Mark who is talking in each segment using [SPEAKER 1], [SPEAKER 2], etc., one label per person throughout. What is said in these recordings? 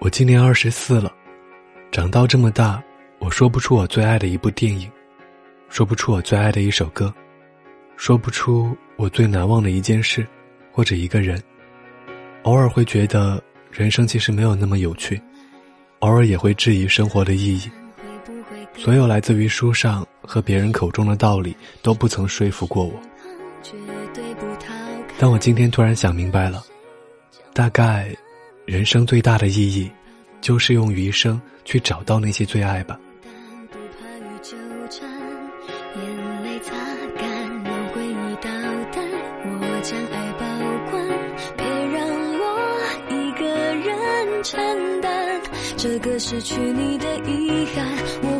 [SPEAKER 1] 我今年二十四了，长到这么大，我说不出我最爱的一部电影，说不出我最爱的一首歌，说不出我最难忘的一件事，或者一个人。偶尔会觉得人生其实没有那么有趣，偶尔也会质疑生活的意义。所有来自于书上和别人口中的道理都不曾说服过我。但我今天突然想明白了，大概，人生最大的意义，就是用余生去找到那些最爱吧。
[SPEAKER 2] 承担这个失去你的遗憾，我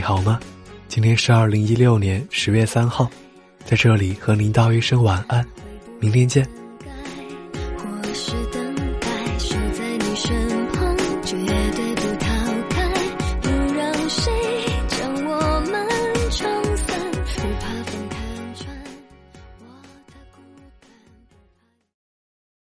[SPEAKER 1] 你好吗？今天是二零一六年十月三号，在这里和您道一声晚安，明天见。